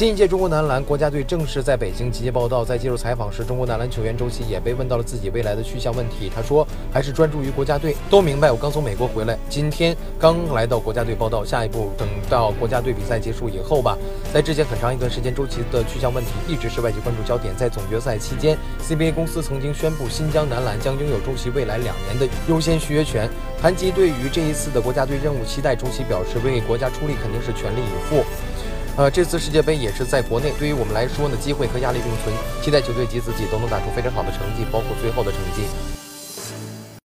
新一届中国男篮国家队正式在北京集结报道。在接受采访时，中国男篮球员周琦也被问到了自己未来的去向问题。他说：“还是专注于国家队。都明白，我刚从美国回来，今天刚来到国家队报道。下一步等到国家队比赛结束以后吧。”在之前很长一段时间，周琦的去向问题一直是外界关注焦点。在总决赛期间，CBA 公司曾经宣布新疆男篮将拥有周琦未来两年的优先续约权。谈及对于这一次的国家队任务期待，周琦表示：“为国家出力肯定是全力以赴。”呃，这次世界杯也是在国内，对于我们来说呢，机会和压力并存，期待球队及自己都能打出非常好的成绩，包括最后的成绩。